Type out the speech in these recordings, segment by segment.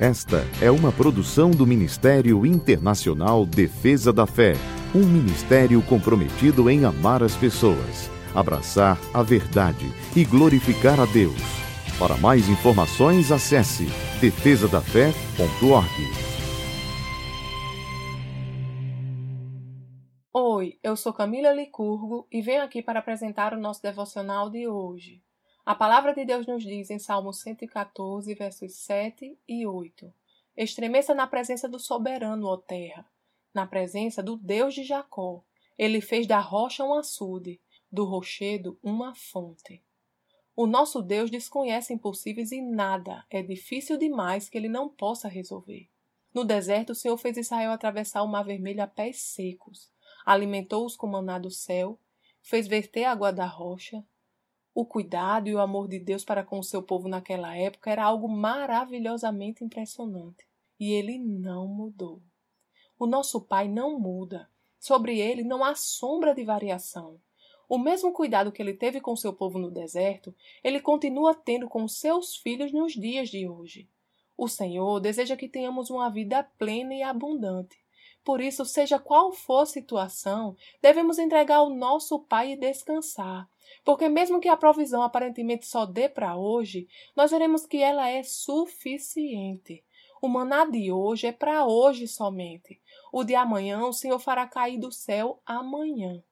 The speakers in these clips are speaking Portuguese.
Esta é uma produção do Ministério Internacional Defesa da Fé, um ministério comprometido em amar as pessoas, abraçar a verdade e glorificar a Deus. Para mais informações, acesse defesadafé.org. Oi, eu sou Camila Licurgo e venho aqui para apresentar o nosso devocional de hoje. A palavra de Deus nos diz em Salmo 114, versos 7 e 8: Estremeça na presença do soberano, ó terra, na presença do Deus de Jacó. Ele fez da rocha um açude, do rochedo uma fonte. O nosso Deus desconhece impossíveis e nada é difícil demais que ele não possa resolver. No deserto, o Senhor fez Israel atravessar o mar vermelho a pés secos, alimentou-os com maná do céu, fez verter água da rocha, o cuidado e o amor de Deus para com o seu povo naquela época era algo maravilhosamente impressionante. E ele não mudou. O nosso Pai não muda. Sobre ele não há sombra de variação. O mesmo cuidado que ele teve com seu povo no deserto, ele continua tendo com seus filhos nos dias de hoje. O Senhor deseja que tenhamos uma vida plena e abundante. Por isso, seja qual for a situação, devemos entregar ao nosso Pai e descansar, porque mesmo que a provisão aparentemente só dê para hoje, nós veremos que ela é suficiente. O maná de hoje é para hoje somente. O de amanhã o Senhor fará cair do céu amanhã.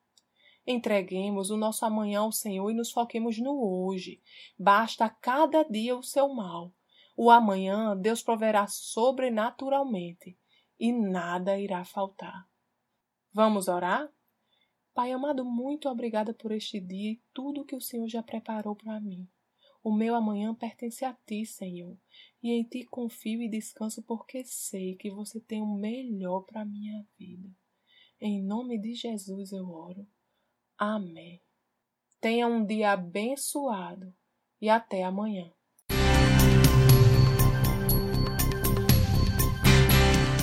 Entreguemos o nosso amanhã ao Senhor e nos foquemos no hoje. Basta cada dia o seu mal. O amanhã Deus proverá sobrenaturalmente e nada irá faltar. Vamos orar? Pai amado, muito obrigada por este dia e tudo que o Senhor já preparou para mim. O meu amanhã pertence a ti, Senhor, e em ti confio e descanso porque sei que você tem o melhor para minha vida. Em nome de Jesus eu oro. Amém. Tenha um dia abençoado e até amanhã.